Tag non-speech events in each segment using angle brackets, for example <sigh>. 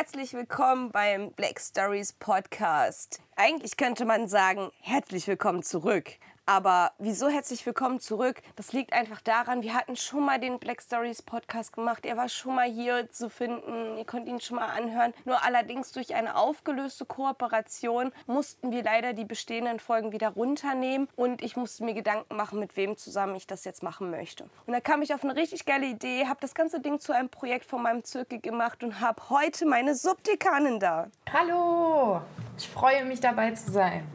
Herzlich willkommen beim Black Stories Podcast. Eigentlich könnte man sagen, herzlich willkommen zurück. Aber wieso herzlich willkommen zurück? Das liegt einfach daran, wir hatten schon mal den Black Stories Podcast gemacht. Er war schon mal hier zu finden. Ihr könnt ihn schon mal anhören. Nur allerdings durch eine aufgelöste Kooperation mussten wir leider die bestehenden Folgen wieder runternehmen. Und ich musste mir Gedanken machen, mit wem zusammen ich das jetzt machen möchte. Und da kam ich auf eine richtig geile Idee, habe das ganze Ding zu einem Projekt von meinem Zirkel gemacht und habe heute meine Subdekanin da. Hallo! Ich freue mich dabei zu sein.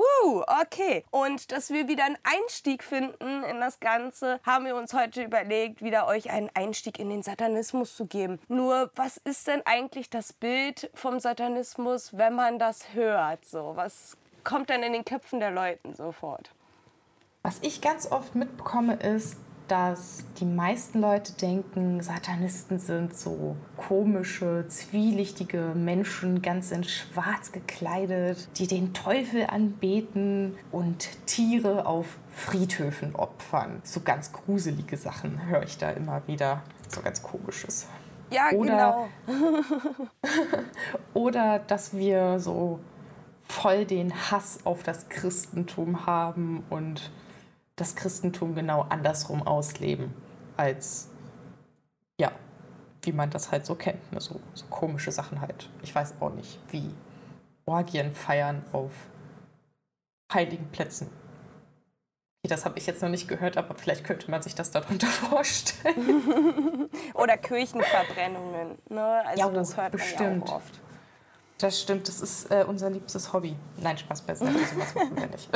Uh, okay. Und dass wir wieder einen Einstieg finden in das Ganze, haben wir uns heute überlegt, wieder euch einen Einstieg in den Satanismus zu geben. Nur, was ist denn eigentlich das Bild vom Satanismus, wenn man das hört? So, was kommt dann in den Köpfen der Leute sofort? Was ich ganz oft mitbekomme, ist, dass die meisten Leute denken, Satanisten sind so komische, zwielichtige Menschen, ganz in Schwarz gekleidet, die den Teufel anbeten und Tiere auf Friedhöfen opfern. So ganz gruselige Sachen höre ich da immer wieder. So ganz komisches. Ja, oder, genau. <laughs> oder dass wir so voll den Hass auf das Christentum haben und das Christentum genau andersrum ausleben, als ja, wie man das halt so kennt. Ne? So, so komische Sachen halt. Ich weiß auch nicht, wie Orgien feiern auf heiligen Plätzen. Das habe ich jetzt noch nicht gehört, aber vielleicht könnte man sich das darunter <laughs> vorstellen. <laughs> Oder Kirchenverbrennungen. Ne? Also ja, das hört bestimmt. man ja auch oft. Das stimmt, das ist äh, unser liebstes Hobby. Nein, Spaß beiseite, <laughs> sowas machen wir nicht.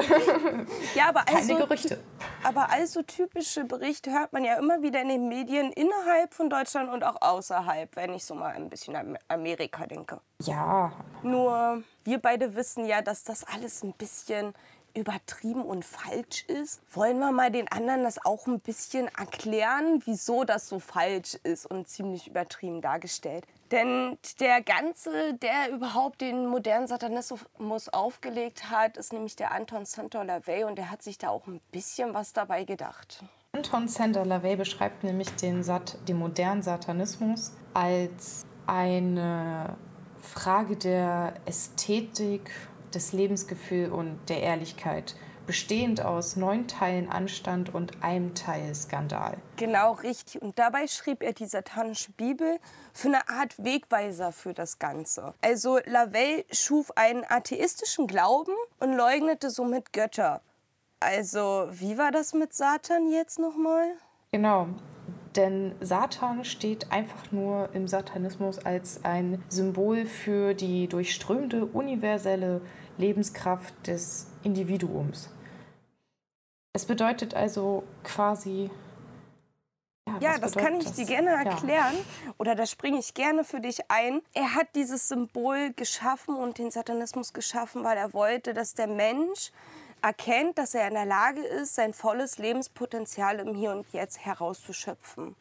Ja, aber Keine also, Gerüchte. Aber also typische Berichte hört man ja immer wieder in den Medien innerhalb von Deutschland und auch außerhalb, wenn ich so mal ein bisschen an Amerika denke. Ja, Nur wir beide wissen ja, dass das alles ein bisschen übertrieben und falsch ist. Wollen wir mal den anderen das auch ein bisschen erklären, wieso das so falsch ist und ziemlich übertrieben dargestellt? Denn der Ganze, der überhaupt den modernen Satanismus aufgelegt hat, ist nämlich der Anton Santor LaVey und der hat sich da auch ein bisschen was dabei gedacht. Anton Sander LaVey beschreibt nämlich den, Sat den modernen Satanismus als eine Frage der Ästhetik, des Lebensgefühls und der Ehrlichkeit, bestehend aus neun Teilen Anstand und einem Teil Skandal. Genau, richtig. Und dabei schrieb er die satanische Bibel für eine Art Wegweiser für das Ganze. Also Lavelle schuf einen atheistischen Glauben und leugnete somit Götter. Also, wie war das mit Satan jetzt nochmal? Genau. Denn Satan steht einfach nur im Satanismus als ein Symbol für die durchströmte universelle Lebenskraft des Individuums. Es bedeutet also quasi. Ja, was das kann ich dir das? gerne Ja. erklären. Oder da springe ich gerne für dich ein. Er hat dieses Symbol geschaffen und den Satanismus geschaffen, weil er wollte, dass der Mensch erkennt, dass er in der Lage ist, sein volles Lebenspotenzial im Hier und Jetzt herauszuschöpfen.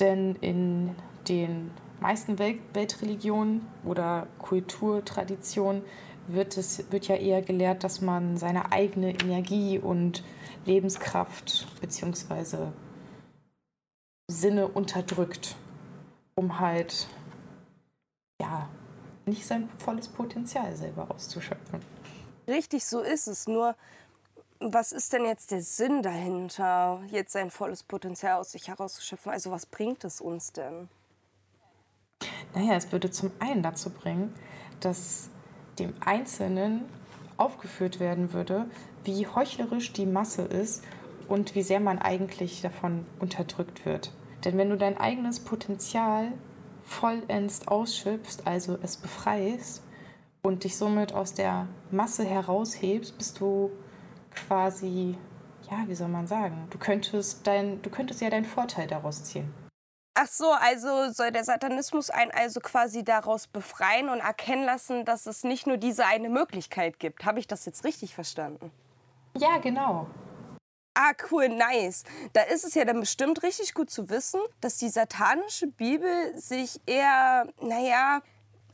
Denn in den meisten Welt Weltreligionen oder Kulturtraditionen wird, es, wird ja eher gelehrt, dass man seine eigene Energie und Lebenskraft bzw. Sinne unterdrückt, um halt ja nicht sein volles Potenzial selber auszuschöpfen. Richtig, so ist es. Nur, was ist denn jetzt der Sinn dahinter, jetzt sein volles Potenzial aus sich herauszuschöpfen? Also, was bringt es uns denn? Naja, es würde zum einen dazu bringen, dass dem Einzelnen aufgeführt werden würde, wie heuchlerisch die Masse ist und wie sehr man eigentlich davon unterdrückt wird. Denn wenn du dein eigenes Potenzial vollends ausschöpfst, also es befreist und dich somit aus der Masse heraushebst, bist du quasi, ja, wie soll man sagen, du könntest, dein, du könntest ja deinen Vorteil daraus ziehen. Ach so, also soll der Satanismus einen also quasi daraus befreien und erkennen lassen, dass es nicht nur diese eine Möglichkeit gibt. Habe ich das jetzt richtig verstanden? Ja, genau. Ah, cool, nice. Da ist es ja dann bestimmt richtig gut zu wissen, dass die satanische Bibel sich eher, naja,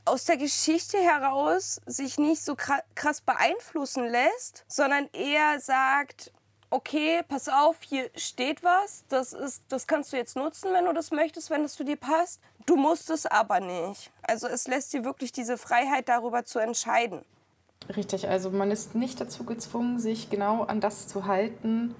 aus der Geschichte heraus sich nicht so kra- krass beeinflussen lässt, sondern eher sagt, okay, pass auf, hier steht was, das, ist, das kannst du jetzt nutzen, wenn du das möchtest, wenn es zu dir passt. Du musst es aber nicht. Also es lässt dir wirklich diese Freiheit darüber zu entscheiden. Richtig, also man ist nicht dazu gezwungen, sich genau an das zu halten,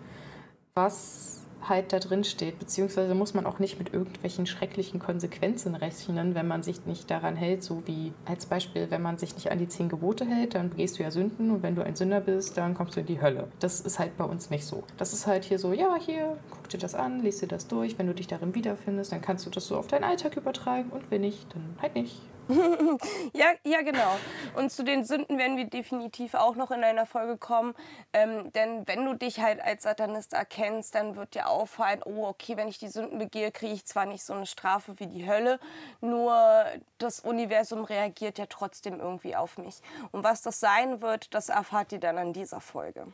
was halt da drin steht, beziehungsweise muss man auch nicht mit irgendwelchen schrecklichen Konsequenzen rechnen, wenn man sich nicht daran hält, so wie als Beispiel, wenn man sich nicht an die zehn Gebote hält, dann begehst du ja Sünden und wenn du ein Sünder bist, dann kommst du in die Hölle. Das ist halt bei uns nicht so. Das ist halt hier so, ja, hier, guck dir das an, lies dir das durch, wenn du dich darin wiederfindest, dann kannst du das so auf deinen Alltag übertragen und wenn nicht, dann halt nicht. <laughs> ja, ja, genau. Und zu den Sünden werden wir definitiv auch noch in einer Folge kommen. Ähm, denn wenn du dich halt als Satanist erkennst, dann wird dir auffallen, oh, okay, wenn ich die Sünden begehe, kriege ich zwar nicht so eine Strafe wie die Hölle, nur das Universum reagiert ja trotzdem irgendwie auf mich. Und was das sein wird, das erfahrt ihr dann an dieser Folge.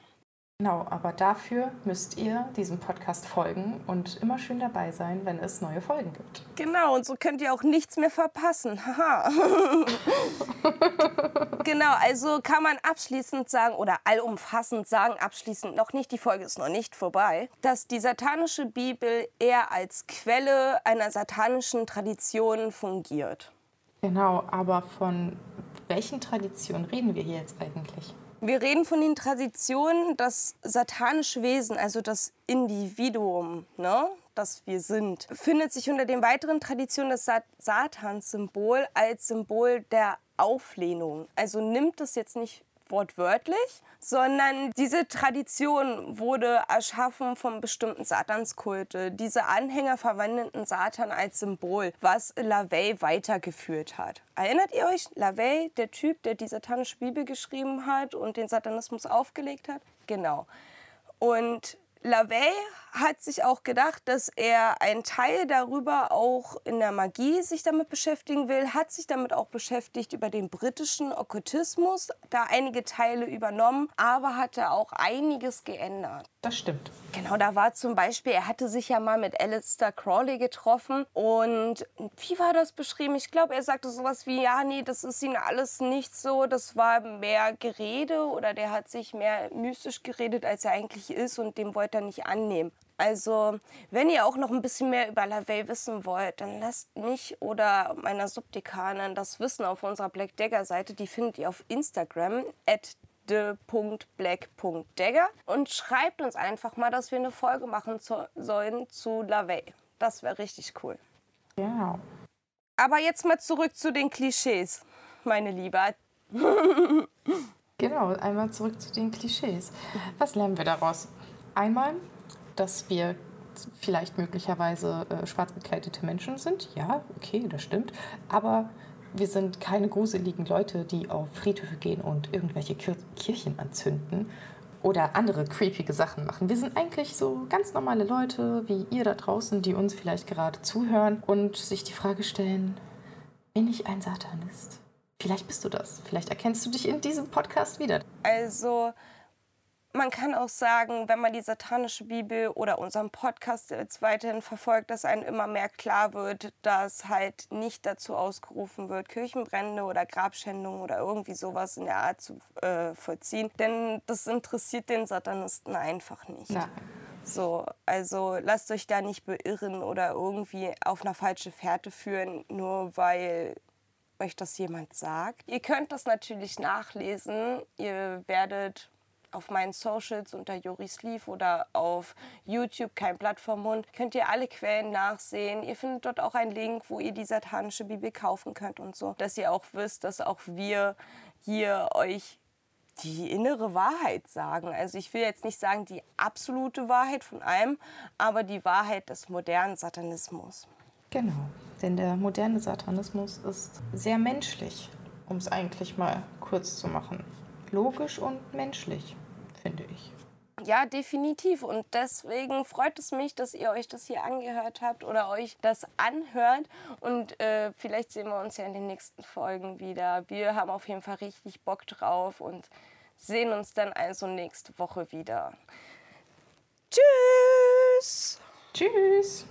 Genau, aber dafür müsst ihr diesem Podcast folgen und immer schön dabei sein, wenn es neue Folgen gibt. Genau, und so könnt ihr auch nichts mehr verpassen. Haha. <laughs> genau, also kann man abschließend sagen oder allumfassend sagen, abschließend noch nicht, die Folge ist noch nicht vorbei, dass die satanische Bibel eher als Quelle einer satanischen Tradition fungiert. Genau, aber von welchen Traditionen reden wir hier jetzt eigentlich? Wir reden von den Traditionen, das satanische Wesen, also das Individuum, ne, das wir sind, findet sich unter den weiteren Traditionen das Satanssymbol als Symbol der Auflehnung. Also nimmt es jetzt nicht wortwörtlich, sondern diese Tradition wurde erschaffen von bestimmten Satanskulte. Diese Anhänger verwendeten Satan als Symbol, was LaVey weitergeführt hat. Erinnert ihr euch? LaVey, der Typ, der die satanische Bibel geschrieben hat und den Satanismus aufgelegt hat? Genau. Und LaVey hat sich auch gedacht, dass er einen Teil darüber auch in der Magie sich damit beschäftigen will, hat sich damit auch beschäftigt über den britischen Okkultismus, da einige Teile übernommen, aber hatte auch einiges geändert. Das stimmt. Genau, da war zum Beispiel, er hatte sich ja mal mit Alistair Crawley getroffen und wie war das beschrieben? Ich glaube, er sagte sowas wie, ja, nee, das ist ihm alles nicht so, das war mehr Gerede oder der hat sich mehr mystisch geredet, als er eigentlich ist und dem wollte er nicht annehmen. Also, wenn ihr auch noch ein bisschen mehr über LaVey wissen wollt, dann lasst mich oder meiner Subdekanin das wissen auf unserer Black Dagger Seite. Die findet ihr auf Instagram at de.black.dagger und schreibt uns einfach mal, dass wir eine Folge machen zu, sollen zu LaVey. Das wäre richtig cool. Ja. Aber jetzt mal zurück zu den Klischees, meine Liebe. <laughs> genau, einmal zurück zu den Klischees. Was lernen wir daraus? Einmal, dass wir vielleicht möglicherweise äh, schwarz gekleidete Menschen sind. Ja, okay, das stimmt. Aber wir sind keine gruseligen Leute, die auf Friedhöfe gehen und irgendwelche Kir Kirchen anzünden oder andere creepige Sachen machen. Wir sind eigentlich so ganz normale Leute wie ihr da draußen, die uns vielleicht gerade zuhören und sich die Frage stellen, bin ich ein Satanist? Vielleicht bist du das. Vielleicht erkennst du dich in diesem Podcast wieder. Also man kann auch sagen, wenn man die satanische Bibel oder unseren Podcast jetzt weiterhin verfolgt, dass einem immer mehr klar wird, dass halt nicht dazu ausgerufen wird, Kirchenbrände oder Grabschändungen oder irgendwie sowas in der Art zu äh, vollziehen. Denn das interessiert den Satanisten einfach nicht. Nein. So, also lasst euch da nicht beirren oder irgendwie auf eine falsche Fährte führen, nur weil euch das jemand sagt. Ihr könnt das natürlich nachlesen. Ihr werdet auf meinen Socials unter Joris Sleeve oder auf YouTube kein Blatt vom Mund könnt ihr alle Quellen nachsehen. Ihr findet dort auch einen Link, wo ihr die satanische Bibel kaufen könnt und so, dass ihr auch wisst, dass auch wir hier euch die innere Wahrheit sagen. Also ich will jetzt nicht sagen die absolute Wahrheit von allem, aber die Wahrheit des modernen Satanismus. Genau, denn der moderne Satanismus ist sehr menschlich, um es eigentlich mal kurz zu machen. Logisch und menschlich finde ich. Ja, definitiv. Und deswegen freut es mich, dass ihr euch das hier angehört habt oder euch das anhört. Und äh, vielleicht sehen wir uns ja in den nächsten Folgen wieder. Wir haben auf jeden Fall richtig Bock drauf und sehen uns dann also nächste Woche wieder. Tschüss! Tschüss!